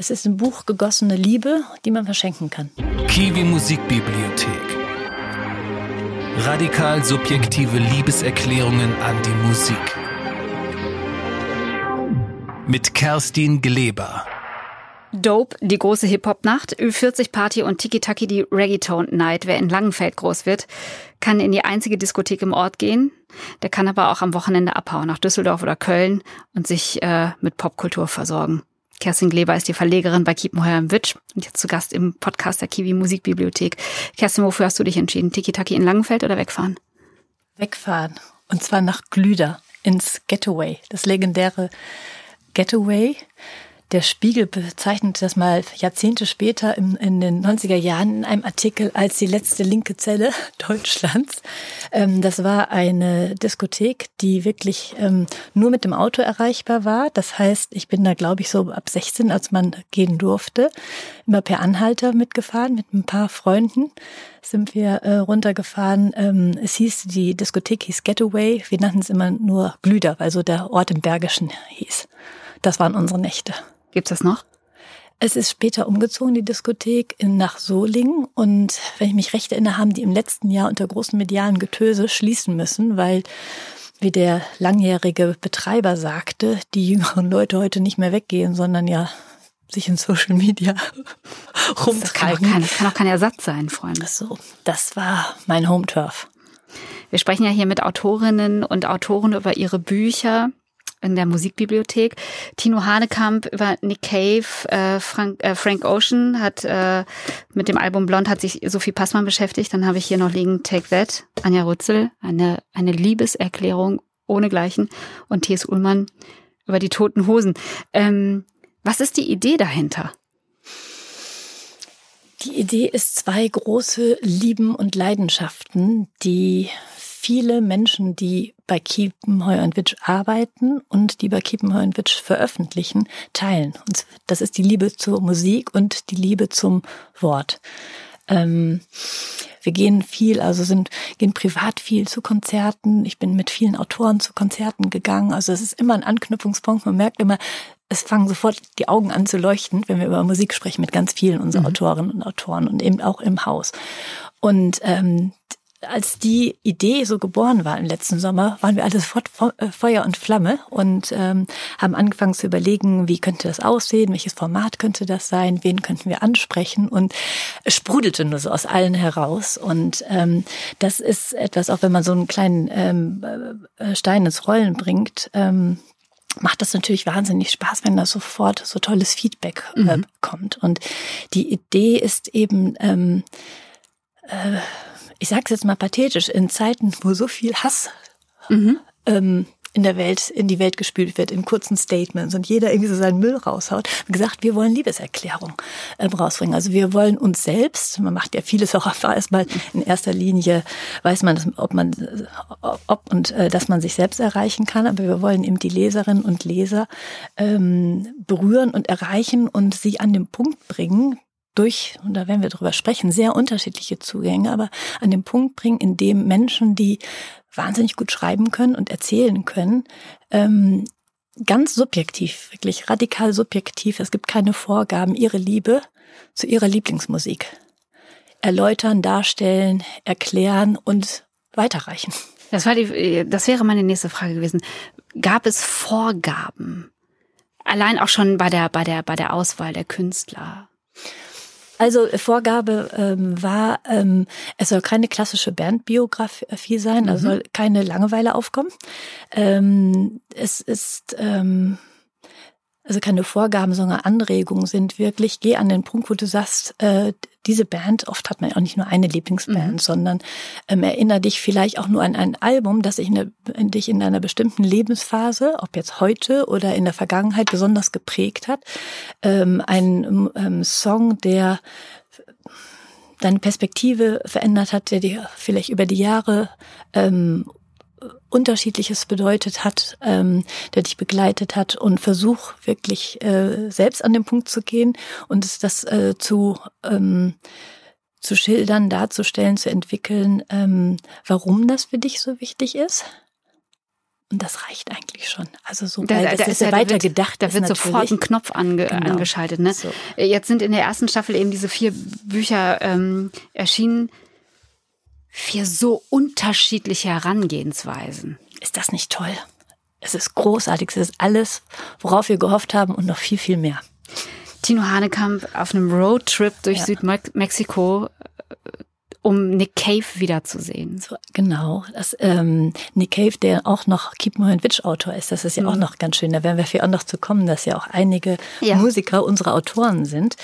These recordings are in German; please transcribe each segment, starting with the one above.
Es ist ein Buch gegossene Liebe, die man verschenken kann. Kiwi Musikbibliothek. Radikal subjektive Liebeserklärungen an die Musik. Mit Kerstin Gleber. Dope, die große Hip-Hop-Nacht, Ü40-Party und Tiki-Taki, die Reggaeton-Night. Wer in Langenfeld groß wird, kann in die einzige Diskothek im Ort gehen. Der kann aber auch am Wochenende abhauen nach Düsseldorf oder Köln und sich äh, mit Popkultur versorgen. Kerstin Gleber ist die Verlegerin bei Kiepenheuer im Witsch und jetzt zu Gast im Podcast der Kiwi Musikbibliothek. Kerstin, wofür hast du dich entschieden? Tiki-Taki in Langenfeld oder wegfahren? Wegfahren. Und zwar nach Glüder ins Getaway, das legendäre Getaway. Der Spiegel bezeichnet das mal Jahrzehnte später in, in den 90er Jahren in einem Artikel als die letzte linke Zelle Deutschlands. Ähm, das war eine Diskothek, die wirklich ähm, nur mit dem Auto erreichbar war. Das heißt, ich bin da, glaube ich, so ab 16, als man gehen durfte, immer per Anhalter mitgefahren mit ein paar Freunden sind wir äh, runtergefahren. Ähm, es hieß, die Diskothek hieß Getaway. Wir nannten es immer nur Glüder, weil so der Ort im Bergischen hieß. Das waren unsere Nächte. Gibt's das noch? Es ist später umgezogen, die Diskothek, in, nach Solingen. Und wenn ich mich recht erinnere, haben die im letzten Jahr unter großen medialen Getöse schließen müssen, weil, wie der langjährige Betreiber sagte, die jüngeren Leute heute nicht mehr weggehen, sondern ja sich in Social Media rumtreiben. Das kann, auch kein, das kann auch kein Ersatz sein, Freunde. So, das war mein Home Turf. Wir sprechen ja hier mit Autorinnen und Autoren über ihre Bücher in der Musikbibliothek. Tino Hanekamp über Nick Cave, äh, Frank, äh, Frank Ocean hat äh, mit dem Album Blond hat sich Sophie Passmann beschäftigt. Dann habe ich hier noch liegen Take That, Anja Rützel, eine, eine Liebeserklärung ohnegleichen und T.S. Ullmann über die toten Hosen. Ähm, was ist die Idee dahinter? Die Idee ist zwei große Lieben und Leidenschaften, die viele Menschen, die bei Kiepenheuer und Witsch arbeiten und die bei Kiepenheuer und Witsch veröffentlichen, teilen. Und das ist die Liebe zur Musik und die Liebe zum Wort. Ähm, wir gehen viel, also sind, gehen privat viel zu Konzerten. Ich bin mit vielen Autoren zu Konzerten gegangen. Also es ist immer ein Anknüpfungspunkt. Man merkt immer, es fangen sofort die Augen an zu leuchten, wenn wir über Musik sprechen mit ganz vielen unserer mhm. Autorinnen und Autoren und eben auch im Haus. Und ähm, als die Idee so geboren war im letzten Sommer, waren wir alle sofort äh, Feuer und Flamme und ähm, haben angefangen zu überlegen, wie könnte das aussehen, welches Format könnte das sein, wen könnten wir ansprechen und es sprudelte nur so aus allen heraus und ähm, das ist etwas, auch wenn man so einen kleinen ähm, äh, Stein ins Rollen bringt, ähm, macht das natürlich wahnsinnig Spaß, wenn da sofort so tolles Feedback äh, mhm. kommt und die Idee ist eben ähm, äh, ich sage es jetzt mal pathetisch, in Zeiten, wo so viel Hass mhm. ähm, in der Welt, in die Welt gespült wird, in kurzen Statements und jeder irgendwie so seinen Müll raushaut, gesagt, wir wollen Liebeserklärung ähm, rausbringen. Also wir wollen uns selbst, man macht ja vieles auch erstmal in erster Linie, weiß man, ob man, ob und äh, dass man sich selbst erreichen kann, aber wir wollen eben die Leserinnen und Leser ähm, berühren und erreichen und sie an den Punkt bringen, durch, und da werden wir drüber sprechen, sehr unterschiedliche Zugänge, aber an den Punkt bringen, in dem Menschen, die wahnsinnig gut schreiben können und erzählen können, ähm, ganz subjektiv, wirklich radikal subjektiv, es gibt keine Vorgaben, ihre Liebe zu ihrer Lieblingsmusik erläutern, darstellen, erklären und weiterreichen. Das war die, das wäre meine nächste Frage gewesen. Gab es Vorgaben? Allein auch schon bei der, bei der, bei der Auswahl der Künstler? Also Vorgabe ähm, war, ähm, es soll keine klassische Bandbiografie sein, mhm. also soll keine Langeweile aufkommen. Ähm, es ist ähm, also keine Vorgaben, sondern Anregungen sind wirklich, geh an den Punkt, wo du sagst, äh, diese Band, oft hat man ja auch nicht nur eine Lieblingsband, mhm. sondern ähm, erinnere dich vielleicht auch nur an ein Album, das dich in, in, dich in einer bestimmten Lebensphase, ob jetzt heute oder in der Vergangenheit, besonders geprägt hat. Ähm, ein ähm, Song, der deine Perspektive verändert hat, der dir vielleicht über die Jahre ähm, Unterschiedliches bedeutet hat, ähm, der dich begleitet hat und versuch wirklich äh, selbst an den Punkt zu gehen und das äh, zu ähm, zu schildern, darzustellen, zu entwickeln, ähm, warum das für dich so wichtig ist. Und das reicht eigentlich schon. Also so, Da- da- ist ist ja weiter wird- gedacht. Da wird sofort ein Knopf ange Genau. angeschaltet. Ne? So. Jetzt sind in der ersten Staffel eben diese vier Bücher ähm, erschienen. Vier so unterschiedliche Herangehensweisen. Ist das nicht toll? Es ist großartig. Es ist alles, worauf wir gehofft haben und noch viel, viel mehr. Tino Hanekamp auf einem Roadtrip durch Ja. Südmexiko, um Nick Cave wiederzusehen. So, genau. Das, ähm, Nick Cave, der auch noch Keep Moore Witch Autor ist, das ist ja auch noch ganz schön. Da werden wir vielleicht auch noch zu kommen, dass ja auch einige Ja. Musiker unsere Autoren sind.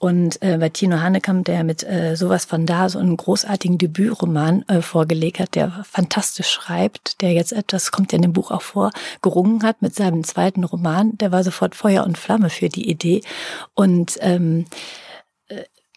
Und äh, bei Tino Hanekamp, der mit äh, sowas von da so einen großartigen Debütroman äh, vorgelegt hat, der fantastisch schreibt, der jetzt etwas, kommt ja in dem Buch auch vor, gerungen hat mit seinem zweiten Roman, der war sofort Feuer und Flamme für die Idee. Und ähm,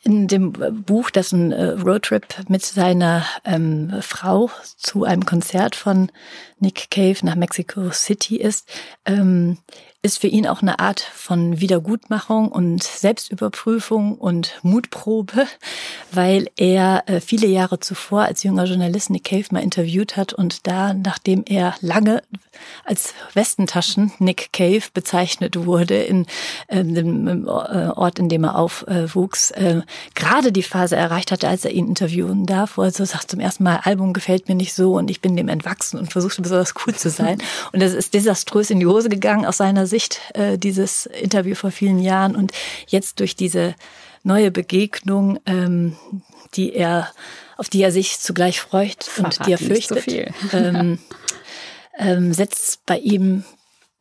in dem Buch, das ein äh, Roadtrip mit seiner ähm, Frau zu einem Konzert von Nick Cave nach Mexico City ist, ähm, ist für ihn auch eine Art von Wiedergutmachung und Selbstüberprüfung und Mutprobe, weil er äh, viele Jahre zuvor als junger Journalist Nick Cave mal interviewt hat und da, nachdem er lange als Westentaschen Nick Cave bezeichnet wurde in ähm, dem ähm, Ort, in dem er aufwuchs, äh, gerade die Phase erreicht hatte, als er ihn interviewen darf, wo er so sagt, zum ersten Mal, Album gefällt mir nicht so und ich bin dem entwachsen und versuchte besonders cool zu sein. Und das ist desaströs in die Hose gegangen aus seiner Sicht, äh, dieses Interview vor vielen Jahren. Und jetzt durch diese neue Begegnung, ähm, die er, auf die er sich zugleich freut und Verrat die er so fürchtet, viel. ähm, ähm, setzt bei ihm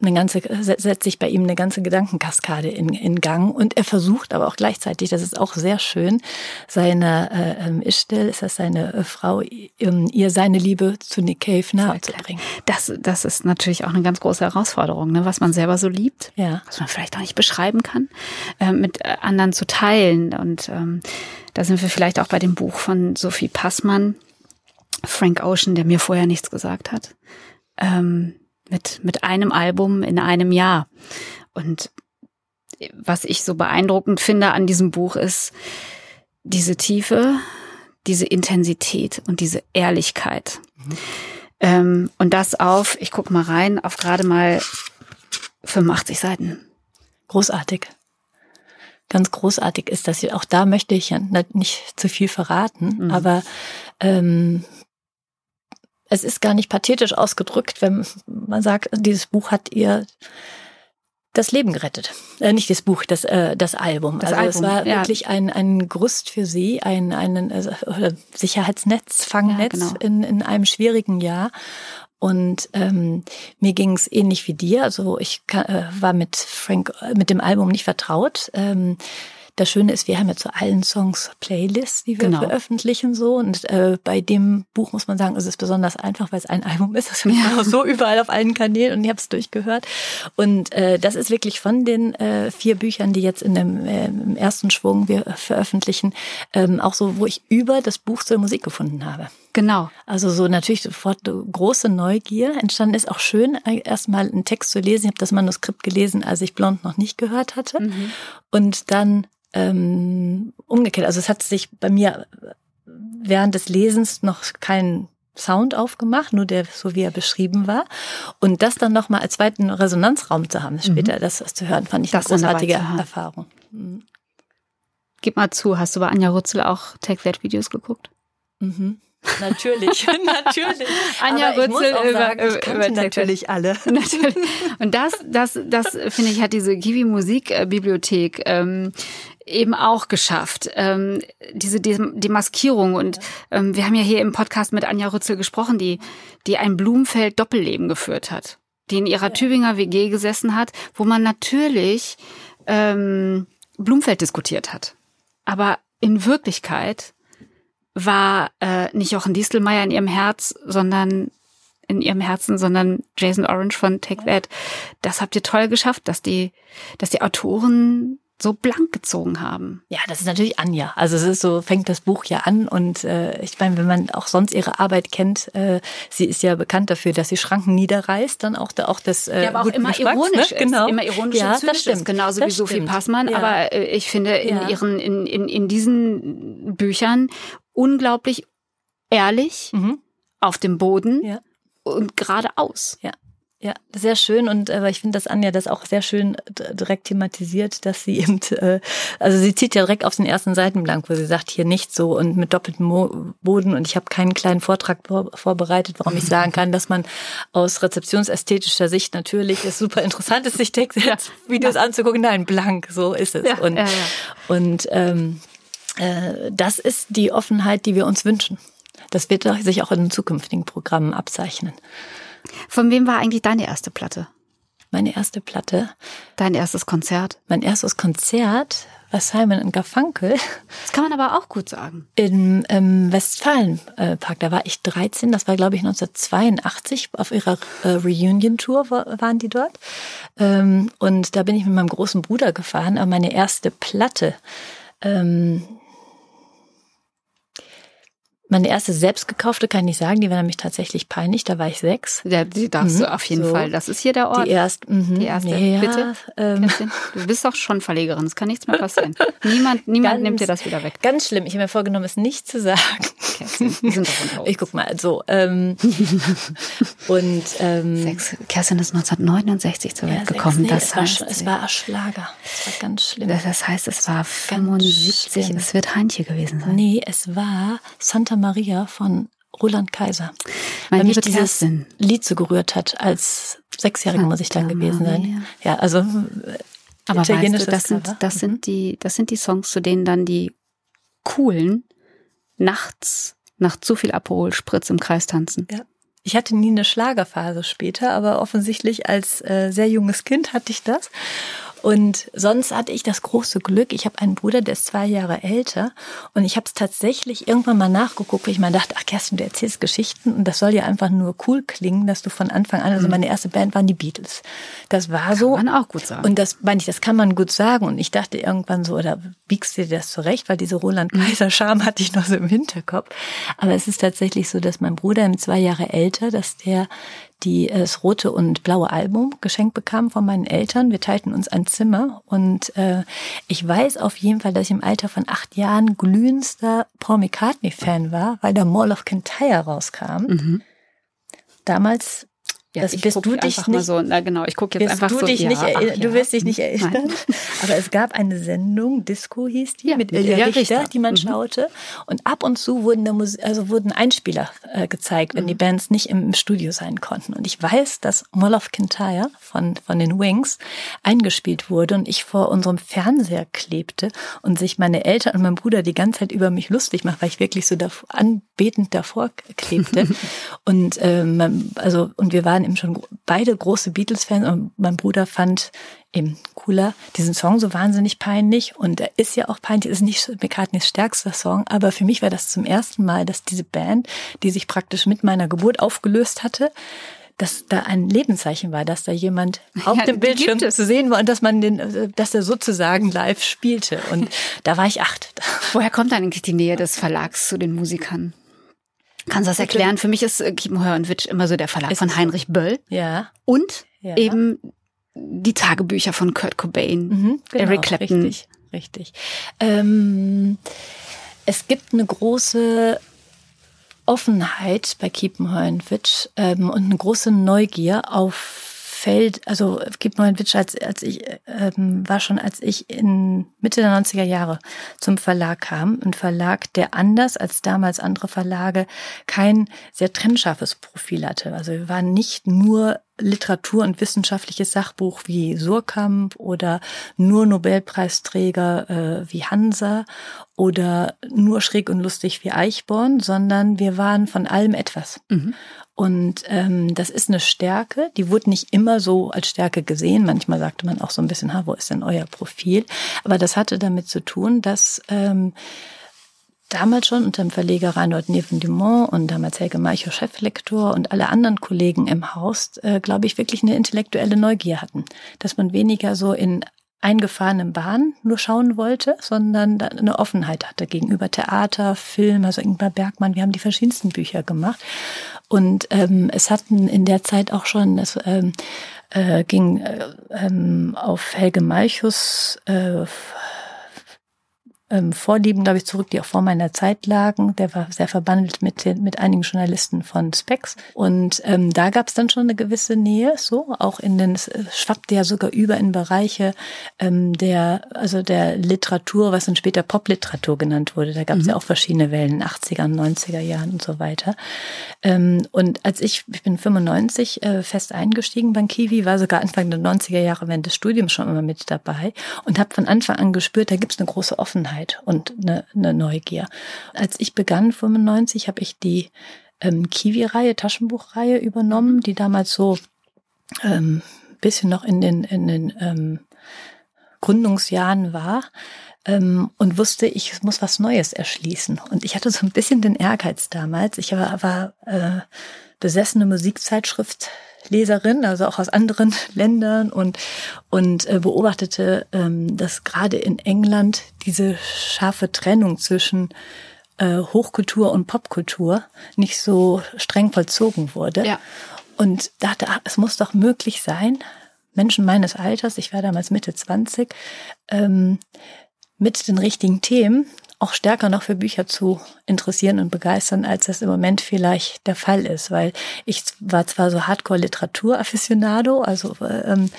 eine ganze, setzt sich bei ihm eine ganze Gedankenkaskade in, in Gang und er versucht aber auch gleichzeitig, das ist auch sehr schön, seiner äh, ähm, Ishtel, ist das seine äh, Frau, ähm, ihr seine Liebe zu Nick Cave nahezubringen. Das, das ist natürlich auch eine ganz große Herausforderung, ne? was man selber so liebt, Ja. was man vielleicht auch nicht beschreiben kann, äh, mit äh, anderen zu teilen. Und ähm, da sind wir vielleicht auch bei dem Buch von Sophie Passmann, Frank Ocean, der mir vorher nichts gesagt hat. Ähm, mit, mit einem Album in einem Jahr. Und was ich so beeindruckend finde an diesem Buch ist diese Tiefe, diese Intensität und diese Ehrlichkeit. Ähm, und das auf, ich guck mal rein, auf gerade mal 85 Seiten. Großartig. Ganz großartig ist das. Auch da möchte ich ja nicht zu viel verraten, Mhm. aber ähm, es ist gar nicht pathetisch ausgedrückt, wenn man sagt, dieses Buch hat ihr das Leben gerettet. Äh, nicht das Buch, das, äh, das Album. Das also es Album, war ja. wirklich ein, ein Gerüst für sie, ein, ein äh, Sicherheitsnetz, Fangnetz Ja, genau. in, in einem schwierigen Jahr. Und ähm, mir ging es ähnlich wie dir. Also ich äh, war mit Frank, äh, mit dem Album nicht vertraut. Ähm, das Schöne ist, wir haben ja zu allen Songs Playlists, die wir Genau. veröffentlichen so. Und äh, bei dem Buch muss man sagen, ist es besonders einfach, weil es ein Album ist. Das ist auch so überall auf allen Kanälen und ich habe es durchgehört. Und äh, das ist wirklich von den äh, vier Büchern, die jetzt in dem äh, im ersten Schwung wir veröffentlichen, ähm, auch so, wo ich über das Buch zur Musik gefunden habe. Genau. Also so natürlich sofort große Neugier. Entstanden ist auch schön, erstmal einen Text zu lesen. Ich habe das Manuskript gelesen, als ich Blond noch nicht gehört hatte. Und dann ähm, umgekehrt. Also es hat sich bei mir während des Lesens noch kein Sound aufgemacht, nur der, so wie er beschrieben war. Und das dann nochmal als zweiten Resonanzraum zu haben, später das zu hören, fand ich Das eine großartige. Erfahrung. Gib mal zu, hast du bei Anja Rützel auch Take That Videos geguckt? Mhm. Natürlich, natürlich. Anja Rützel über- sagen, ich über- natürlich alle. Natürlich. Und das, das, das finde ich, hat diese Kiwi Musikbibliothek ähm, eben auch geschafft. Ähm, diese Dem- Demaskierung. Und ähm, wir haben ja hier im Podcast mit Anja Rützel gesprochen, die, die ein Blumfeld-Doppelleben geführt hat, die in ihrer Tübinger WG gesessen hat, wo man natürlich ähm, Blumfeld diskutiert hat. Aber in Wirklichkeit war äh, nicht Jochen Distelmeier in ihrem Herz, sondern in ihrem Herzen, sondern Jason Orange von Take That. Das habt ihr toll geschafft, dass die, dass die Autoren so blank gezogen haben. Ja, das ist natürlich Anja. Also es ist so, fängt das Buch ja an und äh, ich meine, wenn man auch sonst ihre Arbeit kennt, äh, sie ist ja bekannt dafür, dass sie Schranken niederreißt, dann auch, da, auch das äh, Ja, aber auch immer Geschmacks, ironisch ne? Genau. Immer ironisch ja, das stimmt. ist, genauso das wie Sophie stimmt. Passmann. Ja. Aber äh, ich finde in Ja. ihren, in, in, in diesen Büchern unglaublich ehrlich, Mhm. auf dem Boden Ja. und geradeaus. Ja. Ja, sehr schön und aber ich finde, dass Anja das auch sehr schön direkt thematisiert, dass sie eben, äh, also sie zieht ja direkt auf den ersten Seitenblank, wo sie sagt, hier nicht so und mit doppeltem Mo Boden und ich habe keinen kleinen Vortrag vor vorbereitet, warum ich sagen kann, dass man aus rezeptionsästhetischer Sicht natürlich es super interessant ist, sich Textvideos ja. anzugucken. Nein, blank, so ist es. Ja, und ja, und ähm, äh, das ist die Offenheit, die wir uns wünschen. Das wird sich auch in den zukünftigen Programmen abzeichnen. Von wem war eigentlich deine erste Platte? Meine erste Platte. Dein erstes Konzert? Mein erstes Konzert war Simon Garfunkel. Das kann man aber auch gut sagen. Im, im Westfalenpark, da war ich 13, das war glaube ich 1982, auf ihrer äh, Reunion-Tour waren die dort. Ähm, und da bin ich mit meinem großen Bruder gefahren, aber meine erste Platte, ähm, meine erste selbst gekaufte kann ich nicht sagen, die war nämlich tatsächlich peinlich, da war ich sechs. Ja, die darfst mhm. du auf jeden so. Fall. Das ist hier der Ort. Die, erst, mhm. die erste, ja, bitte. Ähm. Du bist doch schon Verlegerin, es kann nichts mehr passieren. niemand niemand ganz, nimmt dir das wieder weg. Ganz schlimm, ich habe mir vorgenommen, es nicht zu sagen. Kerstin, wir sind doch Ich guck mal, so. Ähm, und ähm, Sechs. Kerstin ist 1969 zur Welt ja, gekommen. Nee, das es, heißt, war, es war Schlager. Es war ganz schlimm. Das heißt, es war 75, es wird Heintje gewesen sein. Nee, es war Santa Maria von Roland Kaiser. Weil mich dieses Kerstin. Lied so gerührt hat. Als Sechsjährige muss ich dann gewesen sein. Ja, also äh, aber weißt du, das sind das sind mhm. die das sind die Songs, zu denen dann die coolen nachts nach zu viel Aperol Spritz im Kreis tanzen. Ja. Ich hatte nie eine Schlagerphase später, aber offensichtlich als äh, sehr junges Kind hatte ich das. Und sonst hatte ich das große Glück, ich habe einen Bruder, der ist zwei Jahre älter und ich habe es tatsächlich irgendwann mal nachgeguckt, weil ich mal dachte, ach Kerstin, du erzählst Geschichten und das soll ja einfach nur cool klingen, dass du von Anfang an, also mhm. meine erste Band waren die Beatles. Das war kann so. Kann man auch gut sagen. Und das meine ich, das kann man gut sagen und ich dachte irgendwann so, oder biegst du dir das zurecht, weil diese Roland mhm. Kaiser Charme hatte ich noch so im Hinterkopf. Aber es ist tatsächlich so, dass mein Bruder im zwei Jahre älter, dass der die das rote und blaue Album geschenkt bekam von meinen Eltern. Wir teilten uns ein Zimmer und äh, ich weiß auf jeden Fall, dass ich im Alter von acht Jahren glühendster Paul McCartney-Fan war, weil der Mall of Kintyre rauskam. Mhm. Damals ja, das bist du dich nicht so, na genau, ich gucke jetzt einfach du so. Dich nicht ach, ja. Du wirst dich nicht erinnern. Nein. Aber es gab eine Sendung, Disco hieß die, ja, mit Ilja Richter, Richter, die man mhm. schaute. Und ab und zu wurden da Musik, also wurden Einspieler äh, gezeigt, wenn mhm. die Bands nicht im, im, Studio sein konnten. Und ich weiß, dass Mall of Kintyre von, von den Wings eingespielt wurde und ich vor unserem Fernseher klebte und sich meine Eltern und mein Bruder die ganze Zeit über mich lustig machen, weil ich wirklich so davor, anbetend davor klebte. und ähm, also und wir waren eben schon beide große Beatles-Fans und mein Bruder fand eben cooler diesen Song so wahnsinnig peinlich und er ist ja auch peinlich, ist nicht McCartneys stärkster Song, aber für mich war das zum ersten Mal, dass diese Band, die sich praktisch mit meiner Geburt aufgelöst hatte, dass da ein Lebenszeichen war, dass da jemand auf ja, dem Bildschirm zu sehen war und dass man den, dass er sozusagen live spielte. Und da war ich acht. Woher kommt eigentlich die Nähe des Verlags zu den Musikern? Kannst du das erklären? Für mich ist äh, Kiepenheuer und Witsch immer so der Verlag ist von Heinrich Böll. Ja. Und ja. eben die Tagebücher von Kurt Cobain, mhm, genau, Eric Clapton. Richtig, richtig. Ähm, es gibt eine große Offenheit bei Kiepenheuer und Witsch ähm, und eine große Neugier auf Feld, also gibt mal einen Witsch, als, als ich ähm, war schon, als ich in Mitte der 90er Jahre zum Verlag kam. Ein Verlag, der anders als damals andere Verlage kein sehr trennscharfes Profil hatte. Also wir waren nicht nur Literatur- und wissenschaftliches Sachbuch wie Surkamp oder nur Nobelpreisträger äh, wie Hansa oder nur schräg und lustig wie Eichborn, sondern wir waren von allem etwas. Mhm. Und ähm, das ist eine Stärke, die wurde nicht immer so als Stärke gesehen. Manchmal sagte man auch so ein bisschen, ha, wo ist denn euer Profil? Aber das hatte damit zu tun, dass ähm, damals schon unter dem Verleger Reinhold Neven-Dumont und damals Helge Meicher Cheflektor und alle anderen Kollegen im Haus, äh, glaube ich, wirklich eine intellektuelle Neugier hatten. Dass man weniger so in eingefahrenen Bahn nur schauen wollte, sondern eine Offenheit hatte gegenüber Theater, Film, also Ingmar Bergmann, wir haben die verschiedensten Bücher gemacht. Und ähm, es hatten in der Zeit auch schon, es ähm, äh, ging äh, ähm, auf Helge Malchus äh, ähm, Vorlieben, glaube ich, zurück, die auch vor meiner Zeit lagen. Der war sehr verbandelt mit, den, mit einigen Journalisten von Specs. Und ähm, da gab es dann schon eine gewisse Nähe, so auch in den, es schwappte ja sogar über in Bereiche ähm, der, also der Literatur, was dann später Popliteratur genannt wurde. Da gab es mhm. ja auch verschiedene Wellen, 80er, 90er Jahren und so weiter. Ähm, und als ich, ich bin 95 äh, fest eingestiegen beim Kiwi, war sogar Anfang der 90er Jahre während des Studiums schon immer mit dabei und habe von Anfang an gespürt, da gibt es eine große Offenheit und eine, eine Neugier. Als ich begann, 95, habe ich die ähm, Kiwi-Reihe, Taschenbuchreihe übernommen, die damals so ähm, bisschen noch in den, in den ähm, Gründungsjahren war ähm, und wusste, ich muss was Neues erschließen. Und ich hatte so ein bisschen den Ehrgeiz damals. Ich war, war äh, besessene Musikzeitschriftleserin, also auch aus anderen Ländern und, und äh, beobachtete, ähm, dass gerade in England diese scharfe Trennung zwischen äh, Hochkultur und Popkultur nicht so streng vollzogen wurde. Ja. Und dachte, ach, es muss doch möglich sein, Menschen meines Alters, ich war damals Mitte 20, ähm, mit den richtigen Themen auch stärker noch für Bücher zu interessieren und begeistern, als das im Moment vielleicht der Fall ist, weil ich war zwar so Hardcore-Literatur-Afficionado, also ähm,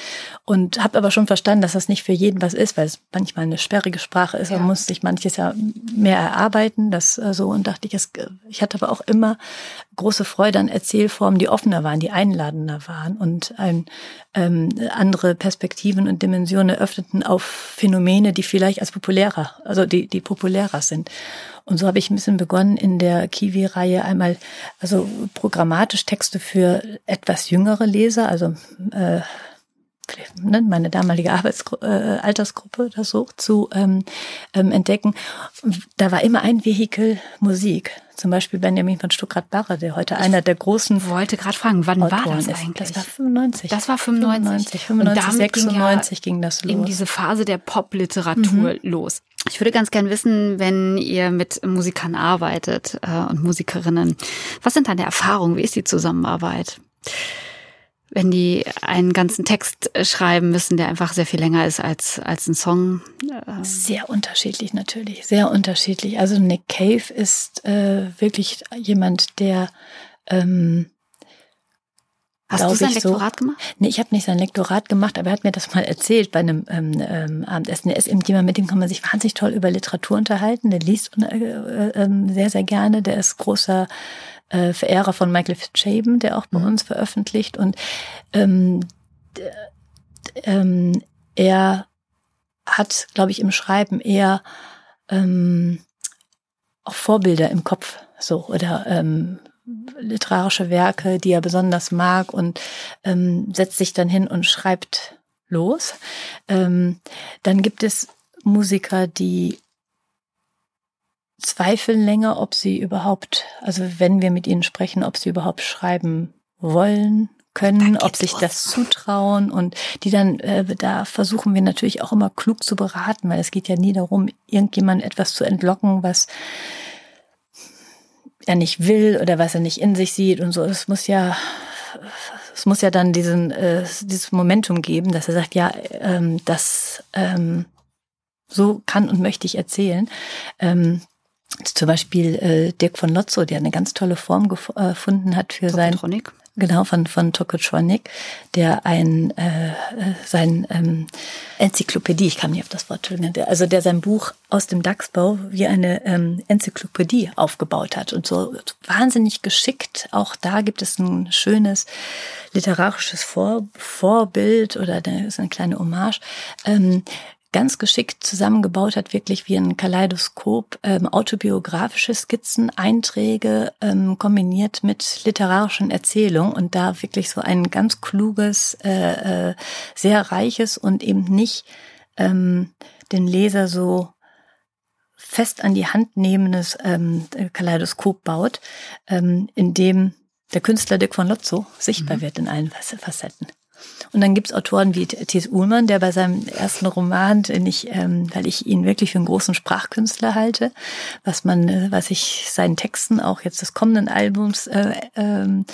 und habe aber schon verstanden, dass das nicht für jeden was ist, weil es manchmal eine sperrige Sprache ist. Ja. Man muss sich manches ja mehr erarbeiten, das äh, so und dachte ich, es, ich hatte aber auch immer große Freude an Erzählformen, die offener waren, die einladender waren und ein, ähm, andere Perspektiven und Dimensionen eröffneten auf Phänomene, die vielleicht als populärer, also die die populärer sind. Und so habe ich ein bisschen begonnen in der Kiwi-Reihe einmal, also programmatisch Texte für etwas jüngere Leser, also äh, ne, meine damalige Arbeitsgru äh, Altersgruppe das so zu ähm, ähm, entdecken. Da war immer ein Vehikel Musik. Zum Beispiel Benjamin von Stuckrad-Barre, der heute ich einer der großen. wollte gerade fragen, wann Autoren war das eigentlich? Das war 95. Das war 95. 95, 95 96 ging, ja ging das los. Eben diese Phase der Popliteratur mhm. los. Ich würde ganz gern wissen, wenn ihr mit Musikern arbeitet äh, und Musikerinnen, was sind deine Erfahrungen? Wie ist die Zusammenarbeit? Wenn die einen ganzen Text äh, schreiben müssen, der einfach sehr viel länger ist als, als ein Song. Ähm. Sehr unterschiedlich natürlich, sehr unterschiedlich. Also Nick Cave ist äh, wirklich jemand, der ähm, Hast du sein Lektorat so, gemacht? Nee, ich habe nicht sein Lektorat gemacht, aber er hat mir das mal erzählt bei einem ähm, ähm, Abendessen. Er ist eben jemand, mit dem kann man sich wahnsinnig toll über Literatur unterhalten. Der liest äh, äh, ähm, sehr, sehr gerne. Der ist großer äh, Verehrer von Michael Fitzchaben, der auch bei mhm. uns veröffentlicht. Und ähm, ähm, er hat, glaube ich, im Schreiben eher ähm, auch Vorbilder im Kopf, so oder ähm, literarische Werke, die er besonders mag und ähm, setzt sich dann hin und schreibt los. Ähm, dann gibt es Musiker, die zweifeln länger, ob sie überhaupt, also wenn wir mit ihnen sprechen, ob sie überhaupt schreiben wollen, können, ob sich das zutrauen und die dann, äh, da versuchen wir natürlich auch immer klug zu beraten, weil es geht ja nie darum, irgendjemand etwas zu entlocken, was er nicht will oder was er nicht in sich sieht und so. Es muss ja, es muss ja dann diesen, äh, dieses Momentum geben, dass er sagt, ja, ähm, das ähm, so kann und möchte ich erzählen. Ähm, zum Beispiel äh, Dirk von Lotzo, der eine ganz tolle Form gefunden hat für sein genau von von Tokotronic, der ein äh, sein ähm, Enzyklopädie, ich kam nicht auf das Wort, also der sein Buch aus dem Dachsbau wie eine ähm, Enzyklopädie aufgebaut hat und so wahnsinnig geschickt. Auch da gibt es ein schönes literarisches Vor Vorbild oder eine, ist eine kleine Hommage. Ähm, ganz geschickt zusammengebaut hat, wirklich wie ein Kaleidoskop, ähm, autobiografische Skizzen, Einträge ähm, kombiniert mit literarischen Erzählungen und da wirklich so ein ganz kluges, äh, äh, sehr reiches und eben nicht ähm, den Leser so fest an die Hand nehmendes ähm, Kaleidoskop baut, ähm, in dem der Künstler Dick von Lotzo sichtbar mhm. wird in allen Facetten. Und dann gibt's Autoren wie Thies Uhlmann, der bei seinem ersten Roman, den ich, ähm, weil ich ihn wirklich für einen großen Sprachkünstler halte, was man, äh, was ich seinen Texten auch jetzt des kommenden Albums äh, ähm,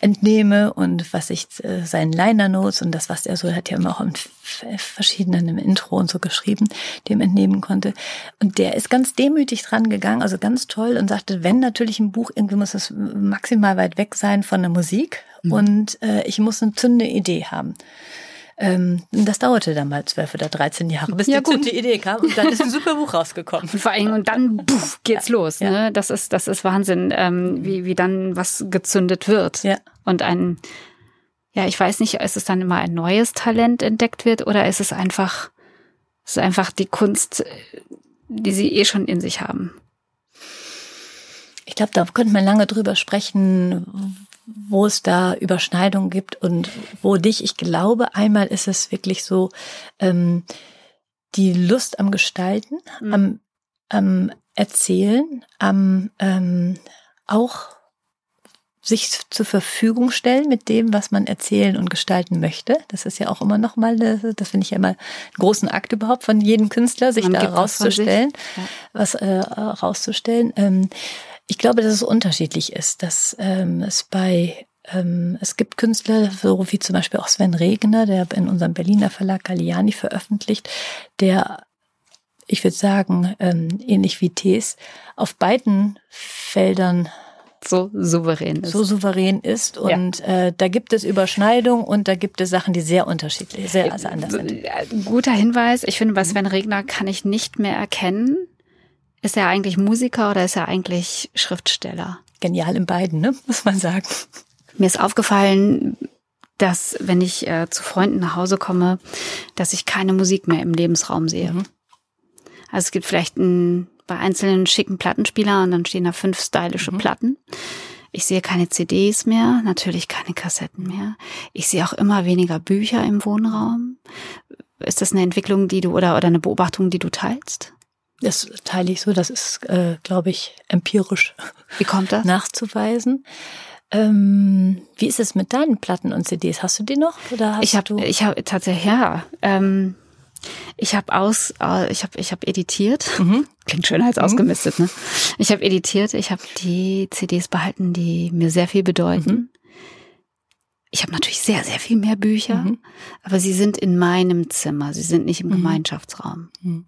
entnehme und was ich äh, seinen Liner Notes und das, was er so hat ja immer auch verschiedenen im Intro und so geschrieben, dem entnehmen konnte. Und der ist ganz demütig dran gegangen, also ganz toll und sagte, wenn natürlich ein Buch, irgendwie muss es maximal weit weg sein von der Musik mhm. und äh, ich muss eine zündende Idee haben. Ähm, das dauerte dann mal zwölf oder dreizehn Jahre, bis ja, die gute Idee kam und dann ist ein super Buch rausgekommen. Und vor allem und dann puff, geht's ja. los. Ja. Ne? Das ist das ist Wahnsinn, ähm, wie wie dann was gezündet wird ja. und ein ja ich weiß nicht, ist es dann immer ein neues Talent entdeckt wird oder ist es einfach ist es einfach die Kunst, die sie eh schon in sich haben. Ich glaube, da könnte man lange drüber sprechen, wo es da Überschneidungen gibt und wo dich, ich glaube, einmal ist es wirklich so, ähm, die Lust am Gestalten, mhm. am, am Erzählen, am ähm, auch sich zur Verfügung stellen mit dem, was man erzählen und gestalten möchte. Das ist ja auch immer noch mal, das finde ich ja immer einen großen Akt überhaupt von jedem Künstler, sich man da rauszustellen, ja. was äh, rauszustellen. Ähm, ich glaube, dass es unterschiedlich ist, dass ähm, es bei ähm, es gibt Künstler, so wie zum Beispiel auch Sven Regner, der in unserem Berliner Verlag Galliani veröffentlicht, der ich würde sagen, ähm, ähnlich wie Tees, auf beiden Feldern so souverän ist. So souverän ist. Und ja. äh, da gibt es Überschneidungen und da gibt es Sachen, die sehr unterschiedlich, sehr also anders sind. Äh, guter Hinweis. Ich finde, bei Sven Regner kann ich nicht mehr erkennen, ist er eigentlich Musiker oder ist er eigentlich Schriftsteller? Genial in beiden, ne? muss man sagen. Mir ist aufgefallen, dass wenn ich äh, zu Freunden nach Hause komme, dass ich keine Musik mehr im Lebensraum sehe. Mhm. Also es gibt vielleicht ein, bei einzelnen schicken Plattenspieler und dann stehen da fünf stylische mhm. Platten. Ich sehe keine CDs mehr, natürlich keine Kassetten mehr. Ich sehe auch immer weniger Bücher im Wohnraum. Ist das eine Entwicklung, die du oder, oder eine Beobachtung, die du teilst? Das teile ich so, das ist, äh, glaube ich, empirisch Wie kommt das? nachzuweisen. Ähm, wie ist es mit deinen Platten und CDs? Hast du die noch? Oder hast ich habe, ich habe tatsächlich ja. Ähm, ich habe aus, äh, ich habe, ich habe editiert. Mhm. Klingt schöner als mhm. ausgemistet, ne? Ich habe editiert. Ich habe die CDs behalten, die mir sehr viel bedeuten. Mhm. Ich habe natürlich sehr, sehr viel mehr Bücher, mhm. aber sie sind in meinem Zimmer. Sie sind nicht im mhm. Gemeinschaftsraum. Mhm.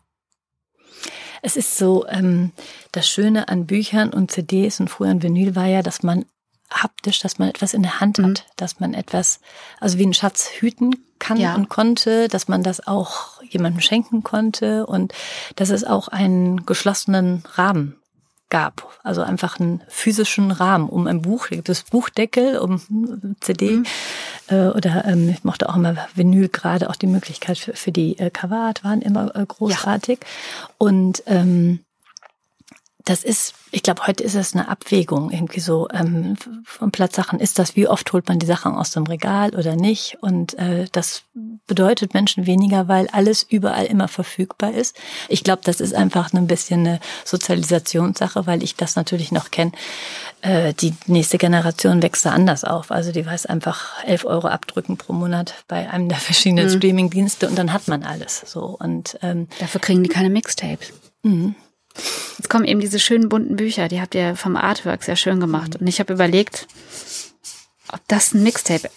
Es ist so, ähm, das Schöne an Büchern und CDs und früher an Vinyl war ja, dass man haptisch, dass man etwas in der Hand hat, dass man etwas, also wie einen Schatz hüten kann ja. und konnte, dass man das auch jemandem schenken konnte und dass es auch einen geschlossenen Rahmen gab. Also einfach einen physischen Rahmen um ein Buch, das Buchdeckel, um CD mhm. äh, oder ähm, ich mochte auch immer Vinyl, gerade auch die Möglichkeit für, für die äh, Coverart waren immer äh, großartig. Ja. Und ähm, das ist, ich glaube, heute ist es eine Abwägung irgendwie so ähm, von Platzsachen. Ist das, wie oft holt man die Sachen aus dem Regal oder nicht? Und äh, das bedeutet Menschen weniger, weil alles überall immer verfügbar ist. Ich glaube, das ist einfach ein bisschen eine Sozialisationssache, weil ich das natürlich noch kenne. Äh, die nächste Generation wächst da anders auf. Also die weiß einfach elf Euro abdrücken pro Monat bei einem der verschiedenen mhm. Streaming-Dienste und dann hat man alles. So und ähm, dafür kriegen die keine Mixtapes. Mhm. Jetzt kommen eben diese schönen bunten Bücher, die habt ihr vom Artwork sehr schön gemacht. Und ich habe überlegt, ob das ein Mixtape.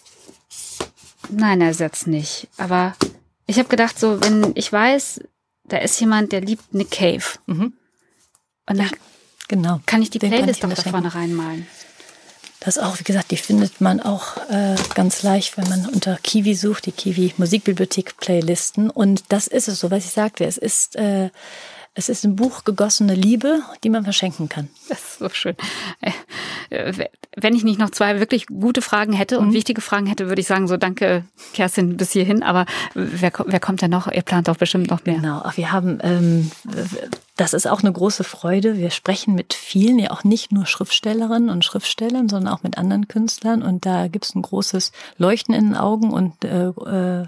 Nein, ersetzt nicht. Aber ich habe gedacht, so, wenn ich weiß, da ist jemand, der liebt Nick Cave. Mhm. Und dann genau. kann ich die Den Playlist doch da vorne reinmalen. Das auch, wie gesagt, die findet man auch äh, ganz leicht, wenn man unter Kiwi sucht, die Kiwi Musikbibliothek Playlisten. Und das ist es so, was ich sagte. Es ist äh, es ist ein Buch gegossene Liebe, die man verschenken kann. Das ist so schön. Äh, wenn ich nicht noch zwei wirklich gute Fragen hätte und mhm. wichtige Fragen hätte, würde ich sagen, so danke, Kerstin, bis hierhin. Aber wer, wer kommt denn noch? Ihr plant doch bestimmt noch mehr. Genau. Wir haben, ähm, das ist auch eine große Freude. Wir sprechen mit vielen, ja auch nicht nur Schriftstellerinnen und Schriftstellern, sondern auch mit anderen Künstlern. Und da gibt es ein großes Leuchten in den Augen und äh,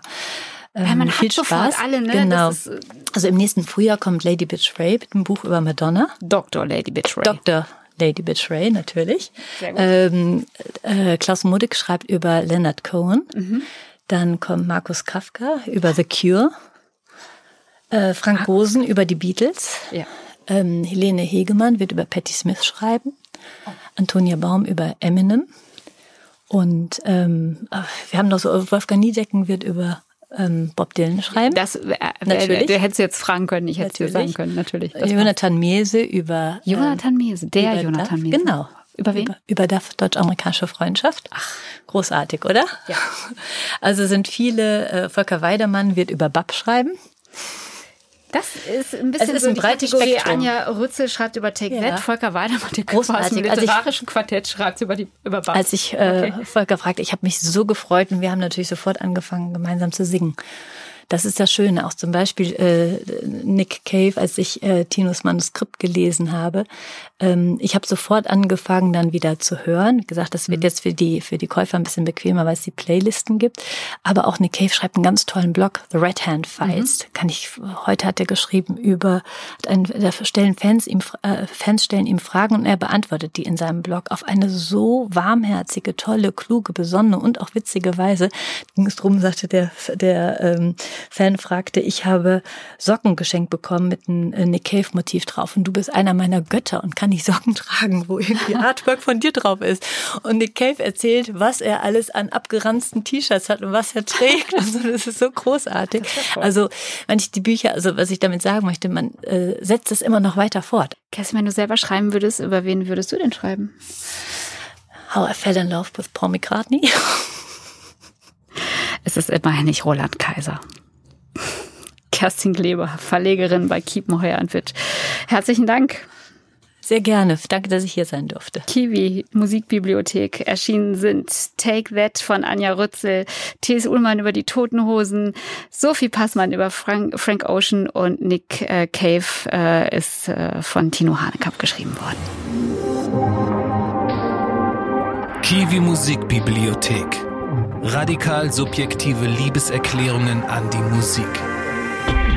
äh ja, man viel hat Spaß. sofort alle, ne? Genau. Ist, äh, also im nächsten Frühjahr kommt Lady Bitch Ray mit einem Buch über Madonna. Dr. Lady Bitch Ray. Dr. Lady Bitch Ray, natürlich. Sehr gut. Ähm, äh, Klaus Mudig schreibt über Leonard Cohen. Mhm. Dann kommt Markus Kafka über The Cure. Äh, Frank ah. Rosen über die Beatles. Ja. Ähm, Helene Hegemann wird über Patti Smith schreiben. Oh. Antonia Baum über Eminem. Und ähm, wir haben noch so, Wolfgang Niedecken wird über ähm, Bob Dylan schreiben. Das äh, natürlich. Der hättest du jetzt fragen können, ich hätte es dir sagen können, natürlich. Jonathan Mese über Jonathan Mese, der über Jonathan Mese. Genau. Über wen? Über, über der deutsch-amerikanische Freundschaft. Ach. Großartig, oder? Ja. Also sind viele, äh, Volker Weidemann wird über Bab schreiben. Das ist ein bisschen es ist so ein breites Kategorie. Spektrum. Anja Rützel schreibt über Take Ja. That, Volker Weidemann, der Großartig. quasi im Also ich- literarischen Quartett schreibt über die über Bach. Als ich äh, Volker fragte, ich habe mich so gefreut und wir haben natürlich sofort angefangen, gemeinsam zu singen. Das ist das Schöne. Auch zum Beispiel äh, Nick Cave, als ich äh, Tinos Manuskript gelesen habe. Ähm, ich habe sofort angefangen, dann wieder zu hören. Gesagt, das wird jetzt für die für die Käufer ein bisschen bequemer, weil es die Playlisten gibt. Aber auch Nick Cave schreibt einen ganz tollen Blog, The Red Hand Files. Kann ich. Heute hat er geschrieben über, hat ein, da stellen Fans ihm äh, Fans stellen ihm Fragen und er beantwortet die in seinem Blog auf eine so warmherzige, tolle, kluge, besonnene und auch witzige Weise. Ging es drum, sagte der der ähm, Fan fragte, ich habe Socken geschenkt bekommen mit einem äh, Nick Cave Motiv drauf und du bist einer meiner Götter und kann ich Socken tragen, wo irgendwie Artwork von dir drauf ist. Und Nick Cave erzählt, was er alles an abgeranzten T-Shirts hat und was er trägt. Also das ist so großartig. Also wenn ich die Bücher, also was ich damit sagen möchte, man äh, setzt es immer noch weiter fort. Kerstin, wenn du selber schreiben würdest, über wen würdest du denn schreiben? How I fell in love with Paul McCartney. Es ist immerhin nicht Roland Kaiser. Kerstin Kleber, Verlegerin bei Kiepenheuer und Witt. Herzlichen Dank. Sehr gerne. Danke, dass ich hier sein durfte. Kiwi Musikbibliothek erschienen sind Take That von Anja Rützel, T.S. Ullmann über die Toten Hosen, Sophie Passmann über Frank, Frank Ocean und Nick äh, Cave äh, ist äh, von Tino Hanekamp geschrieben worden. Kiwi Musikbibliothek. Radikal subjektive Liebeserklärungen an die Musik. Bye.